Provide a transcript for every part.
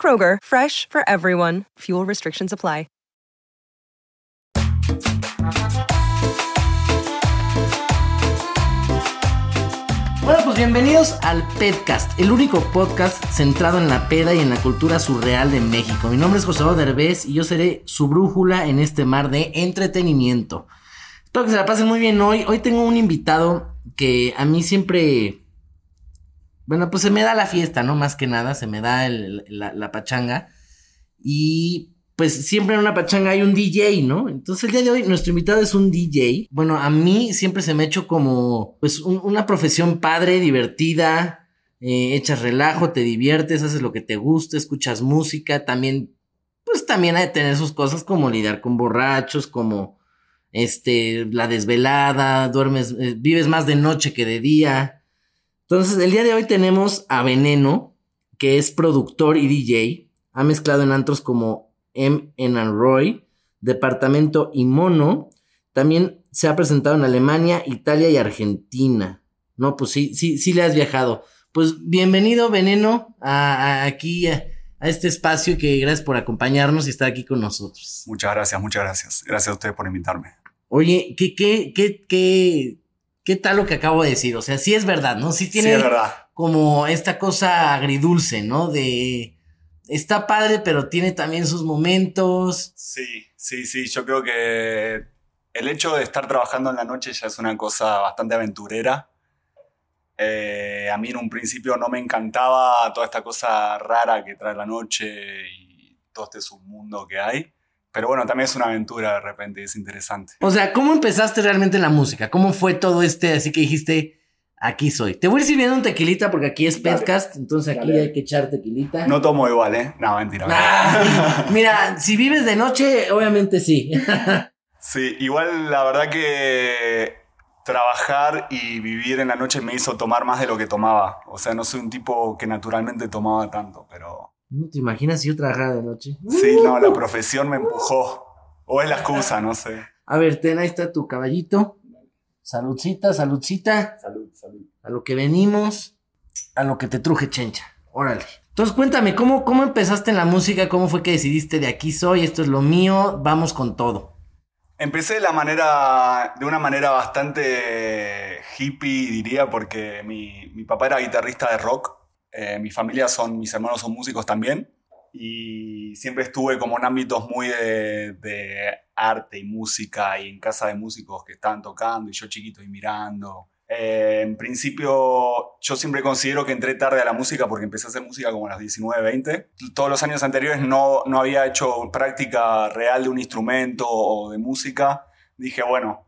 Kroger, fresh for everyone. Fuel restrictions apply. Bueno, pues bienvenidos al Pedcast, el único podcast centrado en la peda y en la cultura surreal de México. Mi nombre es José Derbez y yo seré su brújula en este mar de entretenimiento. Espero que se la pasen muy bien hoy. Hoy tengo un invitado que a mí siempre... Bueno, pues se me da la fiesta, ¿no? Más que nada, se me da la, pachanga. Y pues siempre en una pachanga hay un DJ, ¿no? Entonces el día de hoy nuestro invitado es un DJ. Bueno, a mí siempre se me ha hecho como pues una profesión padre, divertida, eh, echas relajo, te diviertes, haces lo que te gusta, escuchas música, también pues también hay que tener sus cosas como lidiar con borrachos, como este la desvelada, duermes, eh, vives más de noche que de día. Entonces el día de hoy tenemos a Veneno, que es productor y DJ, ha mezclado en antros como M. en Roy, Departamento y Mono. También se ha presentado en Alemania, Italia y Argentina. No, pues sí, sí, sí le has viajado. Pues bienvenido, Veneno, a, aquí a, este espacio que gracias por acompañarnos y estar aquí con nosotros. Muchas gracias, muchas gracias. Gracias a ustedes por invitarme. Oye, ¿qué, qué, qué, qué, qué tal lo que acabo de decir? O sea, sí es verdad, ¿no? Sí tiene sí como esta cosa agridulce, ¿no? De está padre, pero tiene también sus momentos. Sí, sí, sí. Yo creo que el hecho de estar trabajando en la noche ya es una cosa bastante aventurera. Eh, a mí en un principio no me encantaba toda esta cosa rara que trae la noche y todo este submundo que hay. Pero bueno, también es una aventura de repente, es interesante. O sea, ¿cómo empezaste realmente la música? ¿Cómo fue todo este? Así que dijiste, Aquí soy. Te voy a ir sirviendo un tequilita porque aquí es podcast, entonces aquí hay que echar tequilita. No tomo igual, ¿eh? No, mentira. mira, si vives de noche, obviamente sí. sí, igual la verdad que trabajar y vivir en la noche me hizo tomar más de lo que tomaba. O sea, no soy un tipo que naturalmente tomaba tanto, pero... ¿No te imaginas si yo trabajara de noche? Sí, no, la profesión me empujó. O es la excusa, no sé. A ver, ten, ahí está tu caballito. Saludcita, saludcita. Salud, salud. A lo que venimos, a lo que te truje, chencha. Órale. Entonces cuéntame, ¿cómo, ¿cómo empezaste en la música? ¿Cómo fue que decidiste de aquí soy, esto es lo mío, vamos con todo? Empecé de la manera, de una manera bastante hippie, diría, porque mi, mi papá era guitarrista de rock. Eh, mi familia son, mis hermanos son músicos también y siempre estuve como en ámbitos muy de, arte y música y en casa de músicos que estaban tocando y yo chiquito y mirando. Eh, en principio, yo siempre considero que entré tarde a la música porque empecé a hacer música como a los 19, 20. Todos los años anteriores no, no había hecho práctica real de un instrumento o de música. Dije, bueno,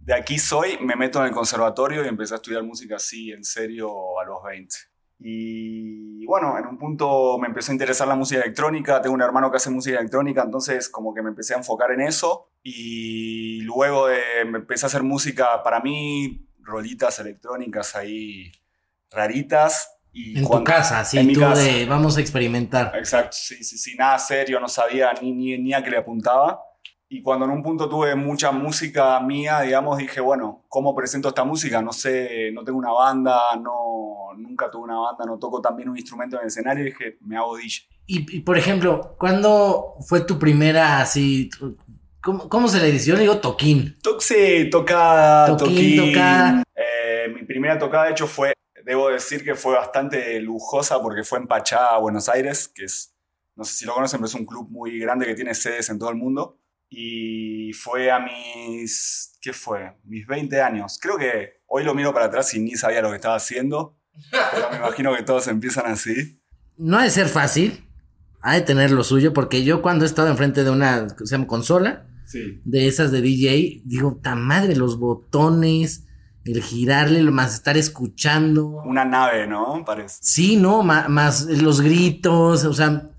de aquí soy, me meto en el conservatorio y empecé a estudiar música así, en serio, a los 20. Y bueno, en un punto me empezó a interesar la música electrónica, tengo un hermano que hace música electrónica, entonces como que me empecé a enfocar en eso y luego de, empecé a hacer música para mí, rolitas electrónicas ahí raritas. Y en tu casa, sí, tú de vamos a experimentar. Exacto, sí, sí, sí, nada serio, no sabía ni, ni, ni a qué le apuntaba. Y cuando en un punto tuve mucha música mía, digamos, dije, bueno, ¿cómo presento esta música? No sé, no tengo una banda, no, nunca tuve una banda, no toco también un instrumento en el escenario, y dije, me hago DJ. Y, por ejemplo, ¿cuándo fue tu primera así? ¿Cómo, se le dice? Yo le digo toquín. sí, tocada, toquín. tocada. Eh, mi primera tocada, de hecho, fue, debo decir que fue bastante lujosa porque fue en Pachá, Buenos Aires, que es no sé si lo conocen, pero es un club muy grande que tiene sedes en todo el mundo. Y fue a mis, ¿qué fue? Mis 20 años. Creo que hoy lo miro para atrás y ni sabía lo que estaba haciendo, pero me imagino que todos empiezan así. No ha de ser fácil, ha de tener lo suyo, porque yo cuando he estado enfrente de una se llama consola, Sí. de esas de DJ, digo, ta madre, los botones, el girarle, más estar escuchando. Una nave, ¿no? Parece. Sí, no, Ma- más los gritos, o sea,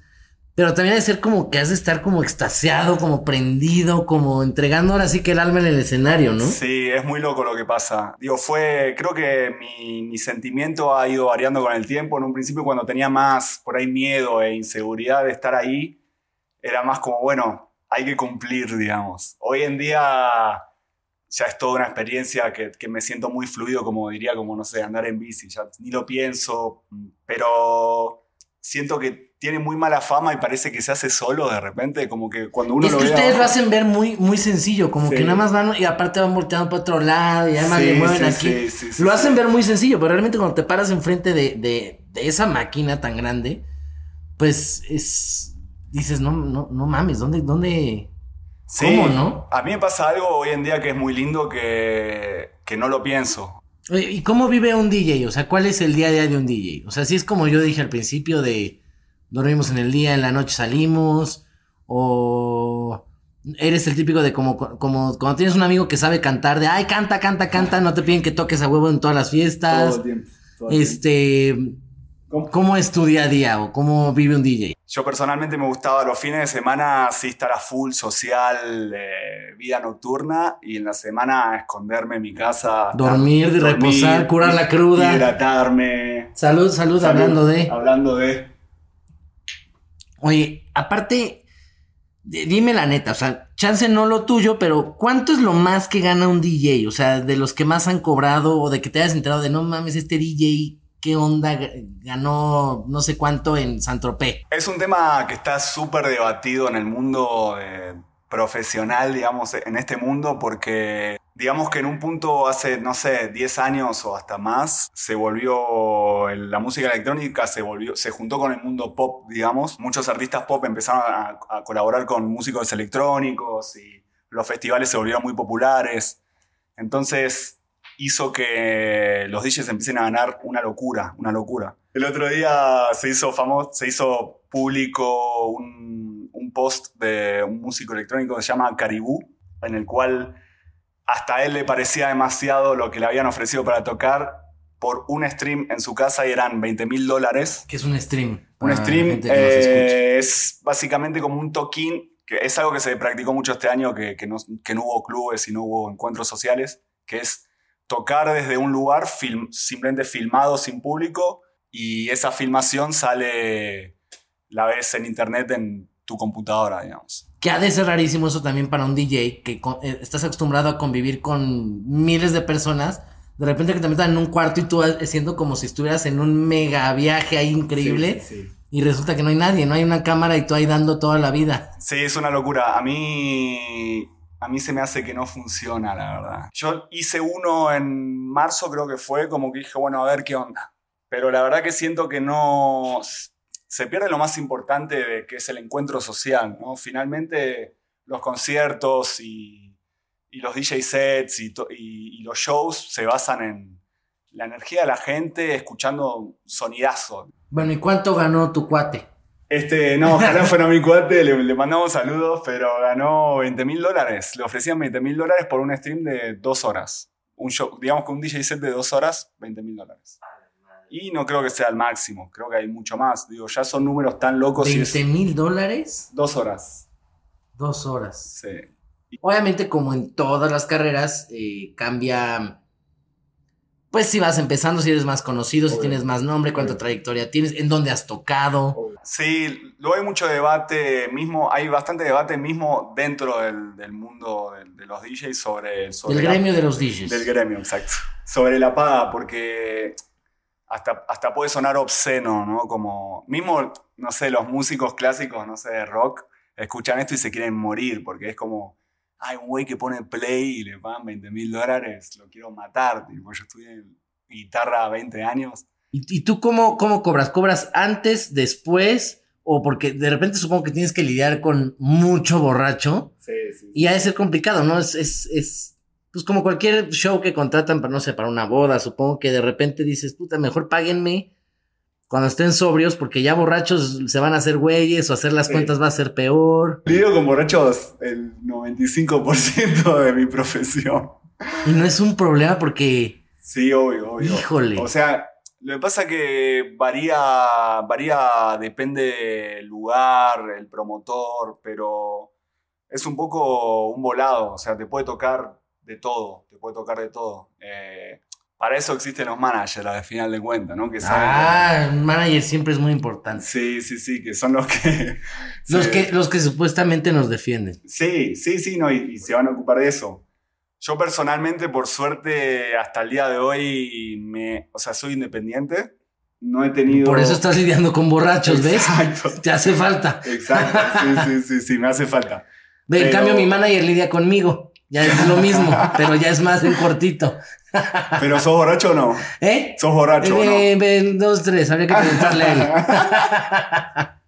pero también ha de ser como que has de estar como extasiado, como prendido, como entregando ahora sí que el alma en el escenario, ¿no? Sí, es muy loco lo que pasa. Digo, fue, creo que mi, mi sentimiento ha ido variando con el tiempo. En un principio cuando tenía más por ahí miedo e inseguridad de estar ahí, era más como, bueno, hay que cumplir, digamos. Hoy en día ya es toda una experiencia que, que me siento muy fluido, como diría, como, no sé, andar en bici. Ya ni lo pienso, pero siento que tiene muy mala fama y parece que se hace solo de repente, como que cuando uno es lo que ve ustedes lo hacen ver muy, muy sencillo, como Sí. que nada más van y aparte van volteando para otro lado y además Sí, le mueven sí, aquí. lo hacen ver muy sencillo, pero realmente cuando te paras enfrente de, de, de esa máquina tan grande, pues es. Dices, no, no, no mames, ¿dónde, dónde? Sí, ¿Cómo, no? A mí me pasa algo hoy en día que es muy lindo que, que no lo pienso. Oye, ¿Y cómo vive un DJ? O sea, ¿cuál es el día a día de un DJ? O sea, si es como yo dije al principio de dormimos en el día, en la noche salimos, o eres el típico de como, como cuando tienes un amigo que sabe cantar, de ay, canta, canta, canta, no te piden que toques a huevo en todas las fiestas. tiempo. Este, ¿cómo es tu día a día o cómo vive un DJ? Yo personalmente me gustaba los fines de semana sí estar a full social, eh, vida nocturna, y en la semana esconderme en mi casa. Dormir, reposar, curar la cruda. Hidratarme. Salud, salud, Salud. hablando de. Hablando de... Oye, aparte, di- dime la neta, o sea, chance no lo tuyo, pero ¿cuánto es lo más que gana un DJ? O sea, de los que más han cobrado o de que te hayas enterado de no mames, este DJ, ¿qué onda? Ganó no sé cuánto en San Tropez. Es un tema que está súper debatido en el mundo eh, profesional, digamos, en este mundo, porque digamos que en un punto hace, no sé, 10 años o hasta más, se volvió, la música electrónica se volvió, se juntó con el mundo pop, digamos. Muchos artistas pop empezaron a colaborar con músicos electrónicos y los festivales se volvieron muy populares. Entonces hizo que los DJs empiecen a ganar una locura, una locura. El otro día se hizo famoso, se hizo público un, un post de un músico electrónico que se llama Caribú, en el cual hasta a él le parecía demasiado lo que le habían ofrecido para tocar por un stream en su casa y eran 20 mil dólares. Que es un stream. Un stream eh, es básicamente como un toquín, que es algo que se practicó mucho este año, que, que no, que no hubo clubes y no hubo encuentros sociales, que es tocar desde un lugar film- simplemente filmado sin público y esa filmación sale, la ves en internet en tu computadora, digamos. Que ha de ser rarísimo eso también para un DJ, que con- eh, estás acostumbrado a convivir con miles de personas. De repente que te metan en un cuarto y tú siendo como si estuvieras en un mega viaje ahí increíble. Sí, sí, sí. Y resulta que no hay nadie, no hay una cámara y tú ahí dando toda la vida. Sí, es una locura. A mí, a mí se me hace que no funciona, la verdad. Yo hice uno en marzo, creo que fue, como que dije, bueno, a ver qué onda. Pero la verdad que siento que no... Se pierde lo más importante de que es el encuentro social, ¿no? Finalmente los conciertos y, los DJ sets y- y los shows se basan en la energía de la gente escuchando sonidazo. Bueno, ¿y cuánto ganó tu cuate? Este, no, ojalá fuera mi cuate, le, le mandamos saludos, pero ganó 20 mil dólares. Le ofrecían 20 mil dólares por un stream de dos horas. Un show, digamos que un DJ set de dos horas, 20 mil dólares. Y no creo que sea el máximo, creo que hay mucho más. Digo, ya son números tan locos y es ¿20 mil dólares? dos horas. Dos horas. Sí. Obviamente, como en todas las carreras, eh, cambia. Pues si vas empezando, si eres más conocido, si Obvio. tienes más nombre, cuánta trayectoria tienes, en dónde has tocado. Sí, luego hay mucho debate mismo, hay bastante debate mismo dentro del, del mundo de, de los DJs sobre... sobre Del la- gremio de los DJs. Del gremio, exacto. Sobre la paga, porque hasta, hasta puede sonar obsceno, ¿no? Como, mismo, no sé, los músicos clásicos, no sé, de rock, escuchan esto y se quieren morir, porque es como, hay un güey que pone play y le pagan 20 mil dólares, lo quiero matar, tipo, yo estudié guitarra 20 años. ¿Y, y tú cómo, cómo cobras? ¿Cobras antes, después o porque de repente supongo que tienes que lidiar con mucho borracho. Sí, sí. Y ha de ser complicado, ¿no? Es, es, es, pues como cualquier show que contratan para, no sé, para una boda, supongo que de repente dices, puta, mejor páguenme cuando estén sobrios, porque ya borrachos se van a hacer güeyes o hacer las Sí. cuentas va a ser peor. Lidio con borrachos el 95% de mi profesión. Y no es un problema porque, Sí, obvio, obvio. híjole. O sea, lo que pasa que varía, varía, depende del lugar, el promotor, pero es un poco un volado, o sea, te puede tocar de todo, te puede tocar de todo. Eh, para eso existen los managers, al final de cuentas, ¿no? Que saben ah, un manager siempre es muy importante. Sí, sí, sí, que son los que... Los se- que, los que supuestamente nos defienden. Sí, sí, sí, no, y, y se van a ocupar de eso. Yo personalmente, por suerte, hasta el día de hoy, me, o sea, soy independiente. No he tenido... Por eso estás lidiando con borrachos, ¿ves? Exacto. Te hace falta. Exacto, sí, sí, sí, sí, me hace falta. En Pero- cambio, mi manager lidia conmigo. Ya es lo mismo, pero ya es más en cortito. Pero ¿sos borracho o no? ¿Eh? ¿Sos borracho o no? Eh, dos, tres, habría que preguntarle a él.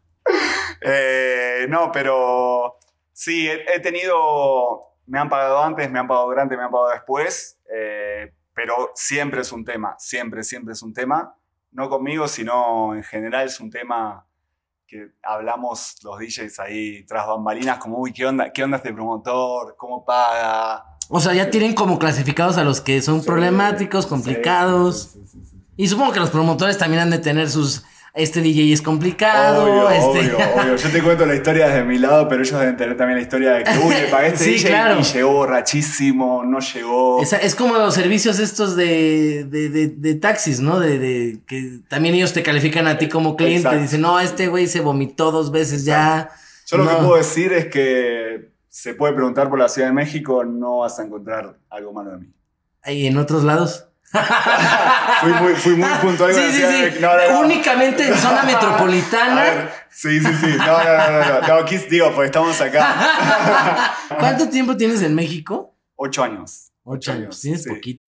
Eh, no, pero sí, he, he tenido, me han pagado antes, me han pagado durante, me han pagado después, eh, pero siempre es un tema, siempre, siempre es un tema, no conmigo, sino en general es un tema que hablamos los DJs ahí tras bambalinas, como, uy, ¿qué onda, qué onda este promotor? ¿Cómo paga? O sea, ya tienen como clasificados a los que son Sí, problemáticos, complicados. sí, sí. Y supongo que los promotores también han de tener sus. Este DJ es complicado. Obvio, este... obvio, obvio. Yo te cuento la historia desde mi lado, pero ellos deben tener también la historia de que, uy, le pagué este Sí, DJ claro. y llegó borrachísimo, no llegó. Es como los servicios estos de, de, de, de taxis, ¿no? De, que también ellos te califican a ti como cliente. Exacto. Dicen, no, este güey se vomitó dos veces ya. Yo lo que puedo decir es que se puede preguntar por la Ciudad de México, no vas a encontrar algo malo de mí. Y en otros lados. Fui muy, fui muy puntual Sí, sí, sí. No, no, no. Únicamente en zona metropolitana. ver, sí, sí, sí. No, no, no, no. No, no aquí digo, pues estamos acá. ¿Cuánto tiempo tienes en México? Ocho años. Ocho años. Tienes sí.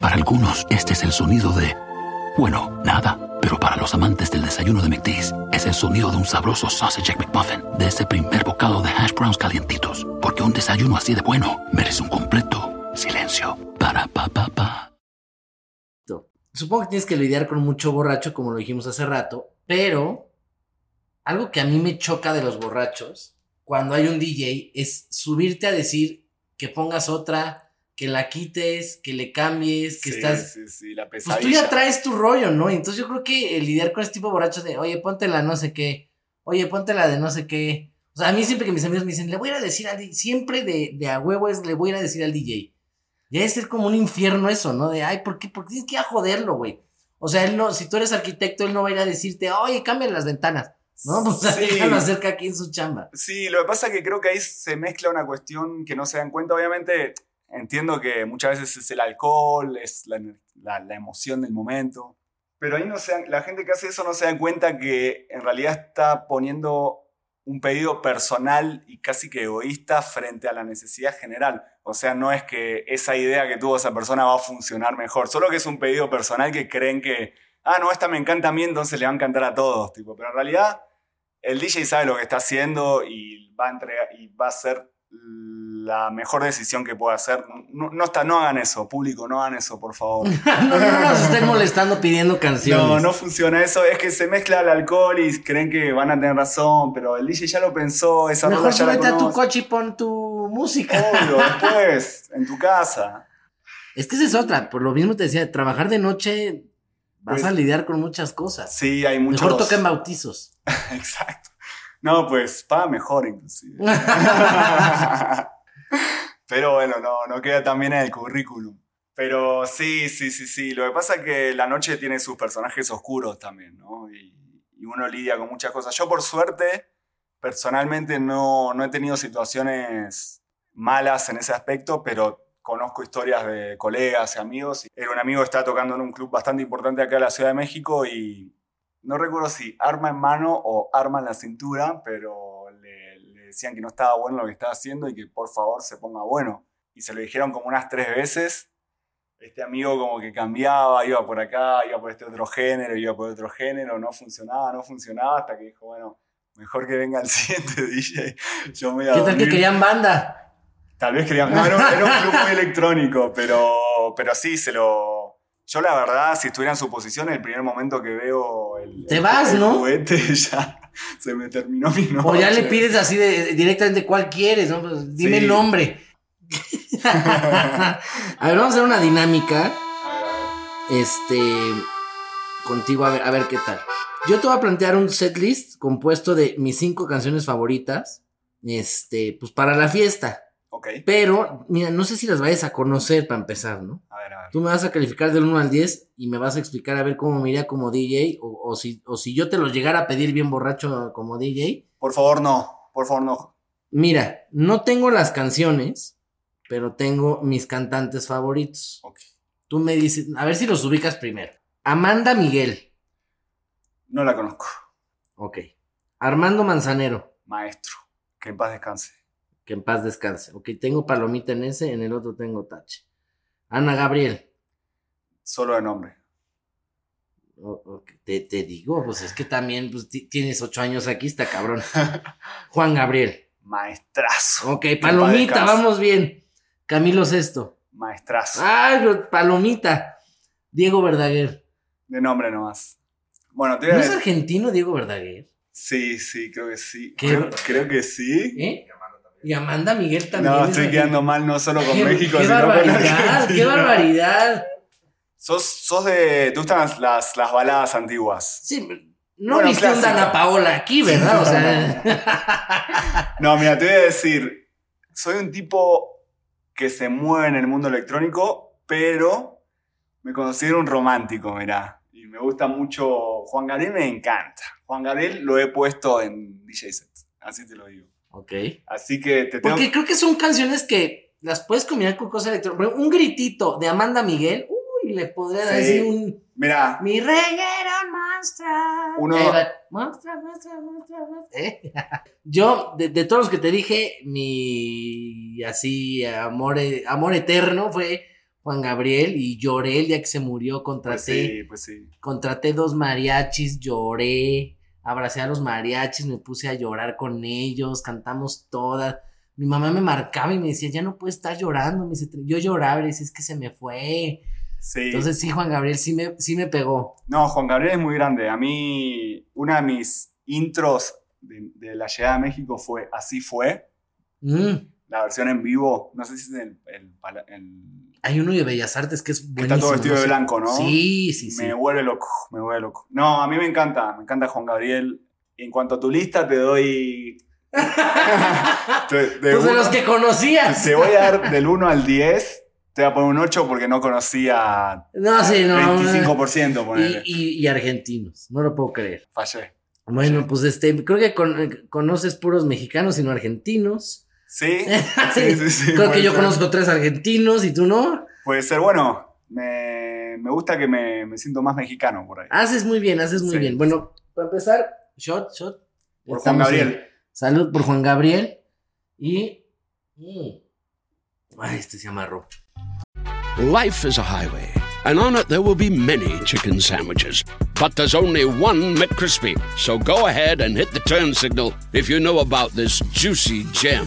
Para algunos, este es el sonido de, bueno, nada. Pero para los amantes del desayuno de McDee's, es el sonido de un sabroso sausage McMuffin, de ese primer bocado de hash browns calientitos. Porque un desayuno así de bueno merece un completo silencio. Para pa pa pa. Supongo que tienes que lidiar con mucho borracho, como lo dijimos hace rato, pero algo que a mí me choca de los borrachos cuando hay un DJ es subirte a decir que pongas otra, que la quites, que le cambies, que Sí, estás... Sí, sí, la Pues pesadilla. tú ya traes tu rollo, ¿no? Entonces yo creo que el lidiar con este tipo de borrachos de, oye, ponte la no sé qué, oye, ponte la de no sé qué. O sea, a mí siempre que mis amigos me dicen, le voy a ir a decir al DJ, siempre de, de a huevo es, le voy a ir a decir al DJ. Ya debe ser como un infierno eso, ¿no? De, ay, ¿por qué? Porque tienes que ir a joderlo, güey. O sea, él no, si tú eres arquitecto, él no va a ir a decirte, oye, cambia las ventanas. No, pues Sí. déjalo hacer que aquí en su chamba. Sí, lo que pasa es que creo que ahí se mezcla una cuestión que no se dan cuenta. Obviamente, entiendo que muchas veces es el alcohol, es la, la- la emoción del momento. Pero ahí no se la gente que hace eso no se dan cuenta que en realidad está poniendo un pedido personal y casi que egoísta frente a la necesidad general. O sea, no es que esa idea que tuvo esa persona va a funcionar mejor, solo que es un pedido personal que creen que, ah, no, esta me encanta a mí, entonces le va a encantar a todos. Tipo. Pero en realidad el DJ sabe lo que está haciendo y va a entregar y va a ser la mejor decisión que pueda hacer. No, no, está, no hagan eso, público, no hagan eso, por favor. no, no nos estén molestando pidiendo canciones. No, no funciona eso. Es que se mezcla el alcohol y creen que van a tener razón, pero el DJ ya lo pensó, esa Mejor ya la a tu coche y pon tu música. Obvio, después, en tu casa. Es que esa es otra, por lo mismo te decía, trabajar de noche vas Pues- a lidiar con muchas cosas. Sí, hay muchos. Mejor toca en bautizos. Exacto. No, pues paga mejor inclusive. Pero bueno, no, no queda tan bien en el currículum. Pero sí, sí, sí, sí. Lo que pasa es que la noche tiene sus personajes oscuros también, ¿no? Y, y uno lidia con muchas cosas. Yo por suerte, personalmente no, no he tenido situaciones malas en ese aspecto, pero conozco historias de colegas y amigos. Era un amigo que estaba tocando en un club bastante importante acá en la Ciudad de México y no recuerdo si arma en mano o arma en la cintura, pero le, le decían que no estaba bueno lo que estaba haciendo y que por favor se ponga bueno. Y se lo dijeron como unas tres veces. Este amigo como que cambiaba, iba por acá, iba por este otro género, iba por otro género, no funcionaba, no funcionaba, hasta que dijo, bueno, mejor que venga el siguiente DJ. Yo me voy a ¿Qué tal que dormir". querían banda? Tal vez querían. No, era un, era un club muy electrónico, pero, pero sí, se lo. Yo, la verdad, si estuviera en su posición, el primer momento que veo el. Te el- vas, el ¿no? juguete, ya se me terminó mi noche. O ya le pides así de, directamente cuál quieres, ¿no? Pues dime Sí. el nombre. a ver, vamos a hacer una dinámica. Este. Contigo, a ver, a ver qué tal. Yo te voy a plantear un setlist compuesto de mis cinco canciones favoritas. Este, pues para la fiesta. Ok, Pero, mira, no sé si las vayas a conocer para empezar, ¿no? a ver, a ver. Tú me vas a calificar del 1 al 10 y me vas a explicar a ver cómo me iría como DJ o, o si, o si yo te los llegara a pedir bien borracho como DJ. Por favor, no. Por favor, no. Mira, no tengo las canciones, pero tengo mis cantantes favoritos. Ok. Tú me dices, a ver si los ubicas primero. Amanda Miguel. No la conozco. Ok. Armando Manzanero. Maestro. Que en paz descanse. Que en paz descanse. Ok, tengo palomita en ese, en el otro tengo tache. Ana Gabriel. Solo de nombre. O- Te, te digo, pues es que también pues, ti- tienes ocho años aquí, está cabrón. Juan Gabriel. Maestrazo. Ok, palomita, vamos bien. Camilo Sesto. Maestrazo. Ay, pero palomita. Diego Verdaguer. De nombre nomás. Bueno, te voy a ¿No es argentino Diego Verdaguer? Sí, sí, creo que sí. Creo que sí. ¿Eh? Y Amanda Miguel también. No, es estoy quedando mal no solo con Qué, México, qué sino con barbaridad, qué Argentina. barbaridad. Sos, sos de. ¿Te gustan las, las, baladas antiguas? Sí, no Bueno, viste un. Dana Paola aquí, ¿verdad? O sea, No, mira, te voy a decir. Soy un tipo que se mueve en el mundo electrónico, pero me considero un romántico, mirá. Y me gusta mucho. Juan Gabriel me encanta. Juan Gabriel lo he puesto en DJ sets. Así te lo digo. Ok. Así que te tengo. Porque creo que son canciones que las puedes combinar con cosas electrónicas. Un gritito de Amanda Miguel, uy, le podría Sí. decir un. Mira, Mi reguero monstruo. Uno- monstruo, monstruo, monstruo. ¿Eh? Yo, de, de todos los que te dije, mi así amor, amor eterno fue Juan Gabriel y lloré el día que se murió. pues Contraté, sí, pues sí. contraté dos mariachis, lloré, abracé a los mariachis, me puse a llorar con ellos, cantamos todas. Mi mamá me marcaba y me decía, ya no puedes estar llorando. Me dice, yo lloraba y decía, es que se me fue. Sí. Entonces sí, Juan Gabriel sí me, sí me pegó. No, Juan Gabriel es muy grande. A mí, una de mis intros de, de la llegada a México fue Así fue, Mm. la versión en vivo. No sé si es el. el- Hay uno de Bellas Artes que es buenísimo. está todo vestido no de blanco, ¿no? Sí, sí, sí. Me vuelve loco, me vuelve loco. No, a mí me encanta, me encanta Juan Gabriel. En cuanto a tu lista, te doy. de Pues de los que conocías. te voy a dar del 1 al 10. Te voy a poner un 8 porque no conocía No, sí, no. 25%, ponele. Y, y- y argentinos, no lo puedo creer. Fallé. Bueno, pues este, creo que con- conoces puros mexicanos y no argentinos. ¿Sí? Sí, sí, sí. creo que yo ser. conozco tres argentinos y tú no. Puede ser, bueno, me, me gusta que me, me siento más mexicano por ahí. Haces muy bien, haces muy Sí. bien. Bueno, para empezar, shot, shot. por Juan Gabriel. en- Salud por Juan Gabriel. Y. mm. Ay, este se amarró. Life is a highway, and on it there will be many chicken sandwiches. But there's only one McCrispy. So go ahead and hit the turn signal if you know about this juicy gem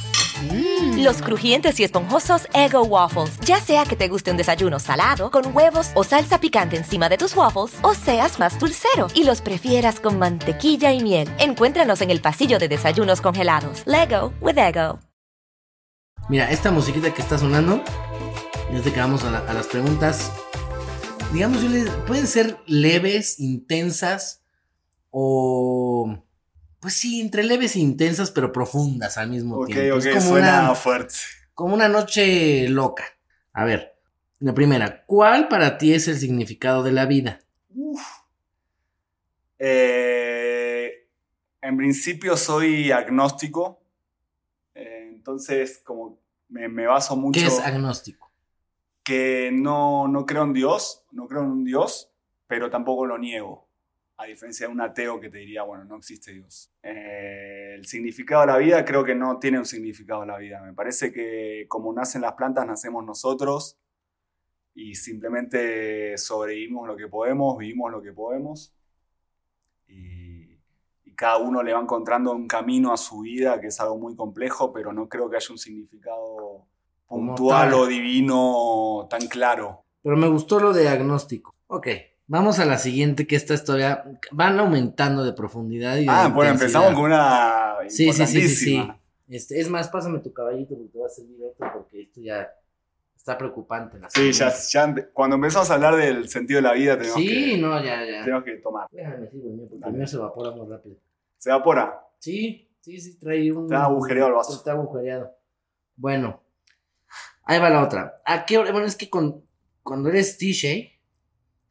Los crujientes y esponjosos Ego Waffles. Ya sea que te guste un desayuno salado, con huevos o salsa picante encima de tus waffles, o seas más dulcero y los prefieras con mantequilla y miel. Encuéntranos en el pasillo de desayunos congelados. Lego with Ego. Mira, esta musiquita que está sonando Desde que vamos a, la- a las preguntas, digamos, pueden ser leves, intensas o. Pues sí, entre leves e intensas, pero profundas al mismo tiempo. ok, es como suena una, fuerte. como una noche loca. A ver, la primera, ¿cuál para ti es el significado de la vida? Uf. Eh, en principio soy agnóstico, eh, entonces como me, me baso mucho ¿Qué es agnóstico? que no, no creo en Dios, no creo en un Dios, pero tampoco lo niego. A diferencia de un ateo que te diría, bueno, no existe Dios. Eh, el significado de la vida creo que no tiene un significado la vida. Me parece que como nacen las plantas, nacemos nosotros y simplemente sobrevivimos lo que podemos, vivimos lo que podemos y, y cada uno le va encontrando un camino a su vida que es algo muy complejo, pero no creo que haya un significado puntual o divino tan claro. Pero me gustó lo de agnóstico. Ok, vamos a la siguiente, que esta historia van aumentando de profundidad y de Ah, bueno, empezamos con una Sí, sí, sí, sí, sí. Este, es más, pásame tu caballito porque te va a servir otro porque esto ya está preocupante. la Sí, ya, ya cuando empezamos a hablar del sentido de la vida tenemos, Sí, que, no, ya, ya. tenemos que tomar. Déjame decir el mío porque mío se evapora muy rápido. Se evapora. Sí, sí, sí, trae un. Está agujereado el vaso. Está agujereado. Bueno, ahí va la otra. ¿A qué hora? Bueno, es que con, cuando eres TJ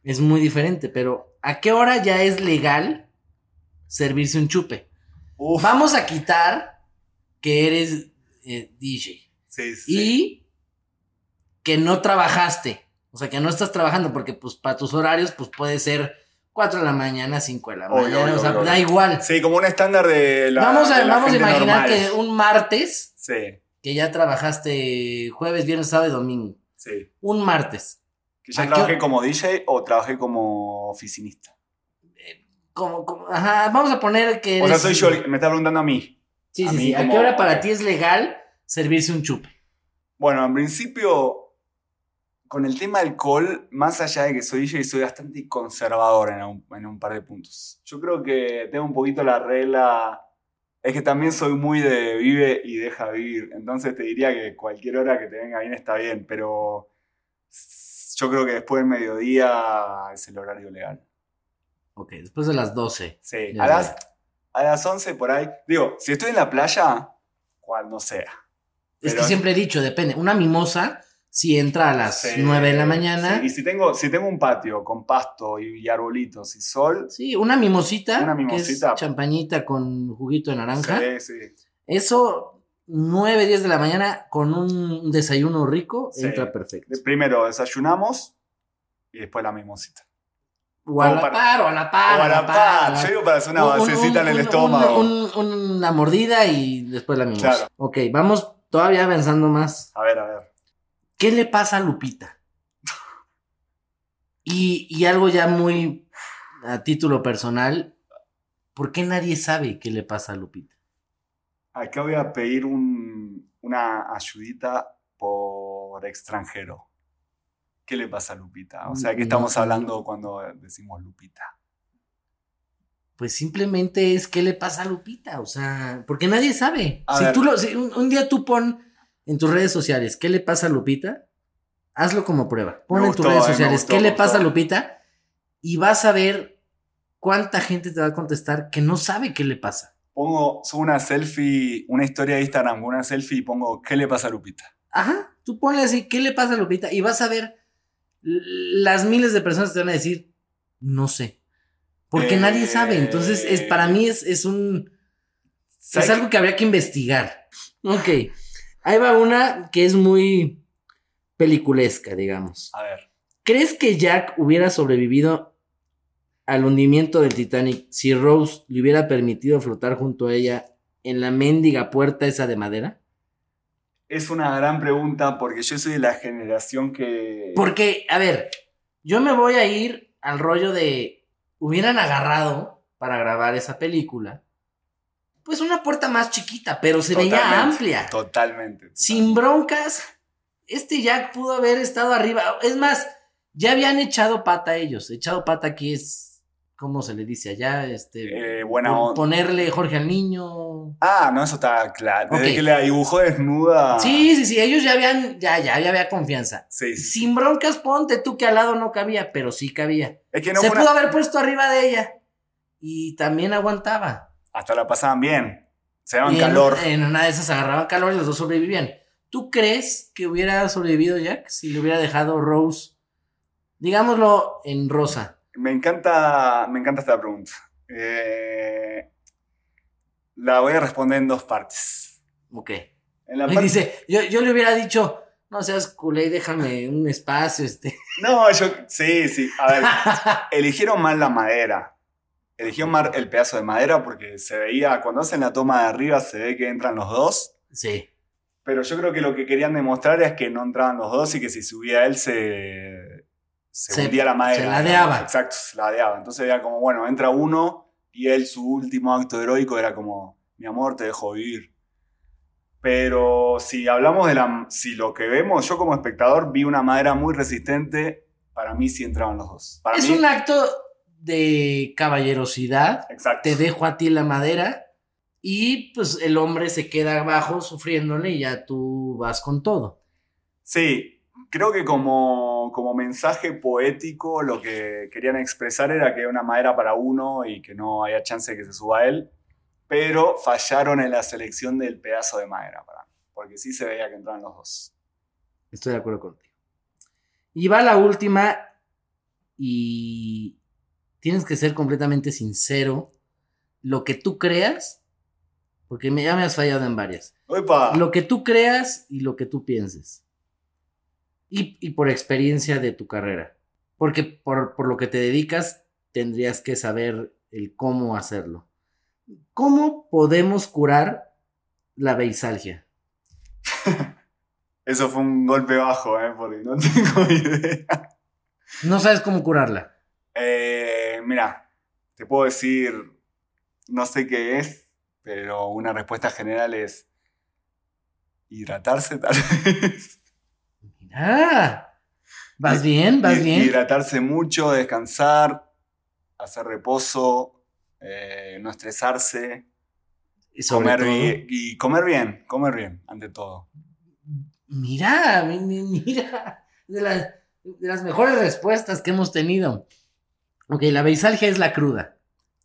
es muy diferente, pero ¿a qué hora ya es legal servirse un chupe? Uf, Vamos a quitar que eres eh, DJ sí, sí. y que no trabajaste. O sea, que no estás trabajando porque pues para tus horarios pues puede ser 4 de la mañana, 5 de la mañana. o sea, da igual. Sí, como un estándar de la vamos a, de la vamos a imaginar normal. que un martes, Sí, que ya trabajaste jueves, viernes, sábado y domingo. sí. Un martes. Que yo ¿A qué trabajé hora? como DJ o trabajé como oficinista. Como, como- ajá, vamos a poner que O sea, eres- soy yo, me está preguntando a mí. Sí, a sí, mí sí. ¿A como- qué hora para ti es legal servirse un chupe? Bueno, en principio, con el tema alcohol, más allá de que soy DJ, soy bastante conservador en un, en un par de puntos. Yo creo que tengo un poquito la regla. Es que también soy muy de vive y deja vivir. Entonces te diría que cualquier hora que te venga bien está bien, pero yo creo que después del mediodía es el horario legal. Ok, después de las 12. Sí, a las, a las 11 por ahí. Digo, si estoy en la playa, cuando sea. Es que siempre he dicho, depende. Una mimosa, si entra a las Sí, 9 de la mañana. sí, Y si tengo, si tengo un patio con pasto y, y arbolitos y sol, Sí, una mimosita. Una Que mimosita. es champañita con juguito de naranja. sí, sí. Eso, 9, 10 de la mañana, con un desayuno rico, Sí. entra perfecto. Primero desayunamos y después la mimosita. O a la par, o a la par. o a la par. Yo digo para hacer una Un- un- basecita en el estómago. un- un- una mordida y después la mimosa. Claro. Ok, vamos todavía avanzando más. A ver, a ver. ¿Qué le pasa a Lupita? Y, y algo ya muy a título personal, ¿por qué nadie sabe qué le pasa a Lupita? Acá voy a pedir un- una ayudita por extranjero. ¿Qué le pasa a Lupita? O sea, ¿qué No, estamos no. hablando cuando decimos Lupita? Pues simplemente es qué le pasa a Lupita, o sea, porque nadie sabe. A si ver. tú lo, si un, un día tú pon en tus redes sociales qué le pasa a Lupita, hazlo como prueba. Pon Me en tus redes eh, sociales gustó, qué le pasa a. Lupita y vas a ver cuánta gente te va a contestar que no sabe qué le pasa. Pongo, subo una selfie, una historia de Instagram una selfie y pongo ¿qué le pasa a Lupita? Ajá, tú ponle así, ¿qué le pasa a Lupita? Y vas a ver las miles de personas te van a decir, no sé. Porque Eh, nadie sabe. Entonces, es, para mí es, es un. ¿Sabes Es algo que habría que investigar. Ok. Ahí va una que es muy peliculesca, digamos. A ver. ¿Crees que Jack hubiera sobrevivido al hundimiento del Titanic si Rose le hubiera permitido flotar junto a ella en la mendiga puerta esa de madera? Es una gran pregunta porque yo soy de la generación que... Porque, a ver, yo me voy a ir al rollo de. Hubieran agarrado para grabar esa película. Pues una puerta más chiquita, pero se veía amplia. Totalmente. Sin totalmente. broncas. Este Jack pudo haber estado arriba. Es más, ya habían echado pata ellos. Echado pata aquí es ¿cómo se le dice allá? Este, Eh, buena onda. Ponerle Jorge al niño. Ah, no, eso está claro. Desde Ok. que la dibujó desnuda. Sí, sí, sí, ellos ya habían, ya, ya, ya había confianza. Sí, sí. Sin broncas, ponte tú que al lado no cabía, pero sí cabía. Es que no Se pudo una- haber puesto arriba de ella y también aguantaba. Hasta la pasaban bien. Se daban en- calor. En, una de esas agarraban calor y los dos sobrevivían. ¿Tú crees que hubiera sobrevivido Jack si le hubiera dejado Rose, digámoslo, en rosa? Me encanta, me encanta esta pregunta. Eh, la voy a responder en dos partes. Ok. En la parte- dice, yo, yo le hubiera dicho, no seas culé, déjame un espacio, este. No, yo. Sí, sí. A ver, eligieron mal la madera. Eligieron mal el pedazo de madera porque se veía, cuando hacen la toma de arriba, se ve que entran los dos. sí. Pero yo creo que lo que querían demostrar es que no entraban los dos y que si subía él se, se, Se- hundía la madera. se ladeaba. Exacto, se ladeaba. Entonces era como, bueno, entra uno y él, su último acto heroico era como, mi amor, te dejo vivir. Pero si hablamos de la. Si lo que vemos, yo como espectador vi una madera muy resistente, para mí sí entraban los dos. Para es mí, un acto de caballerosidad. Exacto. Te dejo a ti la madera y pues el hombre se queda abajo sufriéndole y ya tú vas con todo. Sí, creo que como, como mensaje poético lo que querían expresar era que era una madera para uno y que no había chance de que se suba él, pero fallaron en la selección del pedazo de madera para mí, porque sí se veía que entraban los dos. Estoy de acuerdo contigo. Y va la última y tienes que ser completamente sincero. Lo que tú creas, porque ya me has fallado en varias. ¡Opa! Lo que tú creas y lo que tú pienses. Y, y por experiencia de tu carrera. Porque por, por lo que te dedicas, tendrías que saber el cómo hacerlo. ¿Cómo podemos curar la beisalgia? Eso fue un golpe bajo, ¿eh? porque no tengo idea. No sabes cómo curarla. Eh, mira, te puedo decir, no sé qué es, pero una respuesta general es hidratarse tal vez. Ah, vas bien, vas bien. Hidratarse mucho, descansar, hacer reposo, eh, no estresarse, Y comer bien, y comer bien, comer bien, ante todo. Mira, mi- mi- mira, de, las- de las mejores respuestas que hemos tenido. Ok, la beisalgia es la cruda.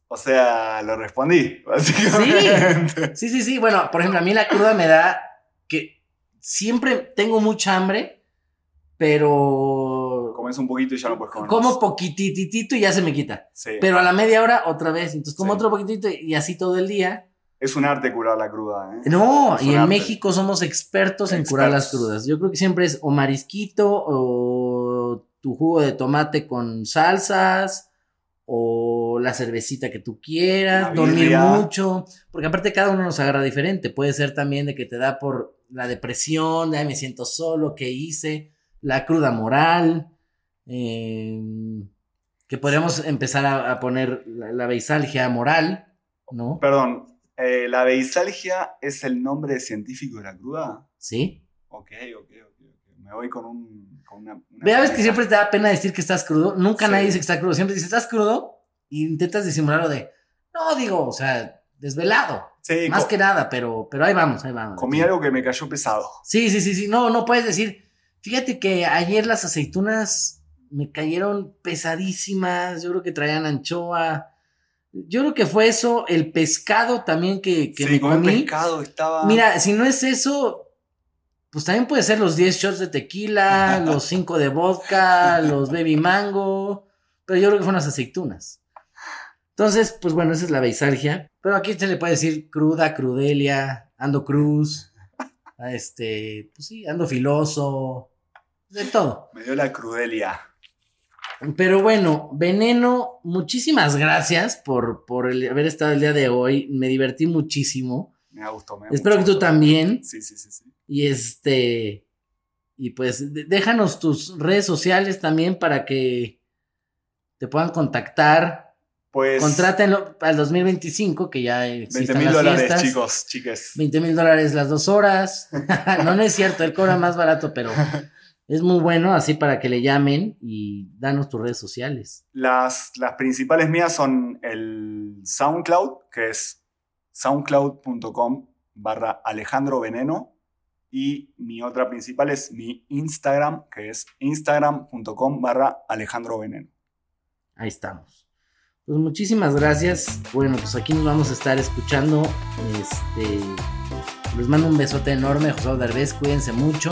O sea, lo respondí, básicamente. Sí, sí, sí. Bueno, por ejemplo, a mí la cruda me da que siempre tengo mucha hambre, pero Comes un poquito y ya no puedes comer. como más. poquititito y ya se me quita. Sí. Pero a la media hora otra vez. Entonces como Sí. otro poquitito y así todo el día. Es un arte curar la cruda, ¿eh? No, Es y en arte. México somos expertos en curar las crudas. Yo creo que siempre es o marisquito o tu jugo de tomate con salsas o la cervecita que tú quieras, dormir mucho, porque aparte cada uno nos agarra diferente. Puede ser también de que te da por la depresión, de ay, me siento solo, ¿qué hice? La cruda moral, eh, que podríamos empezar a, a poner la, la beisalgia moral, ¿no? Perdón, eh, ¿la beisalgia es el nombre científico de la cruda? ¿Sí? Ok, ok, ok. Me voy con un. Con una, una Vea, ves que siempre te da pena decir que estás crudo. Nunca Sí. nadie dice que está crudo. Siempre dice, ¿estás crudo? Y intentas disimularlo de, no, digo, o sea, desvelado. Sí, Más que nada, pero, pero ahí vamos, ahí vamos. comí algo que me cayó pesado. Sí, sí, sí, sí. No, no puedes decir, fíjate que ayer las aceitunas me cayeron pesadísimas. Yo creo que traían anchoa. Yo creo que fue eso. El pescado también que, que sí, me comí comí. pescado, estaba. Mira, si no es eso, pues también puede ser los 10 shots de tequila, los 5 de vodka, los baby mango, pero yo creo que fueron las aceitunas. Entonces, pues bueno, esa es la beisalgia. Pero aquí se le puede decir cruda, crudelia, ando cruz, este, pues sí, ando filoso, de todo. Me dio la crudelia. Pero bueno, Veneno, muchísimas gracias por, por el haber estado el día de hoy. Me divertí muchísimo. Me gustado. me Espero que tú también. Sí, sí, sí, sí. Y este. Y pues déjanos tus redes sociales también para que te puedan contactar. Pues. Contrátenlo el 2025, que ya 20 existan mil dólares, fiestas. chicos, chiques. 20 mil dólares las dos horas. no, no es cierto, él cobra más barato, pero, Es muy bueno, así para que le llamen y danos tus redes sociales. Las, las principales mías son el SoundCloud, que es soundcloud.com barra Alejandro Veneno. Y mi otra principal es mi Instagram, que es instagram.com barra Alejandro Veneno. Ahí estamos. Pues muchísimas gracias. Bueno, pues aquí nos vamos a estar escuchando. Este, les mando un besote enorme, José Derbez. Cuídense mucho.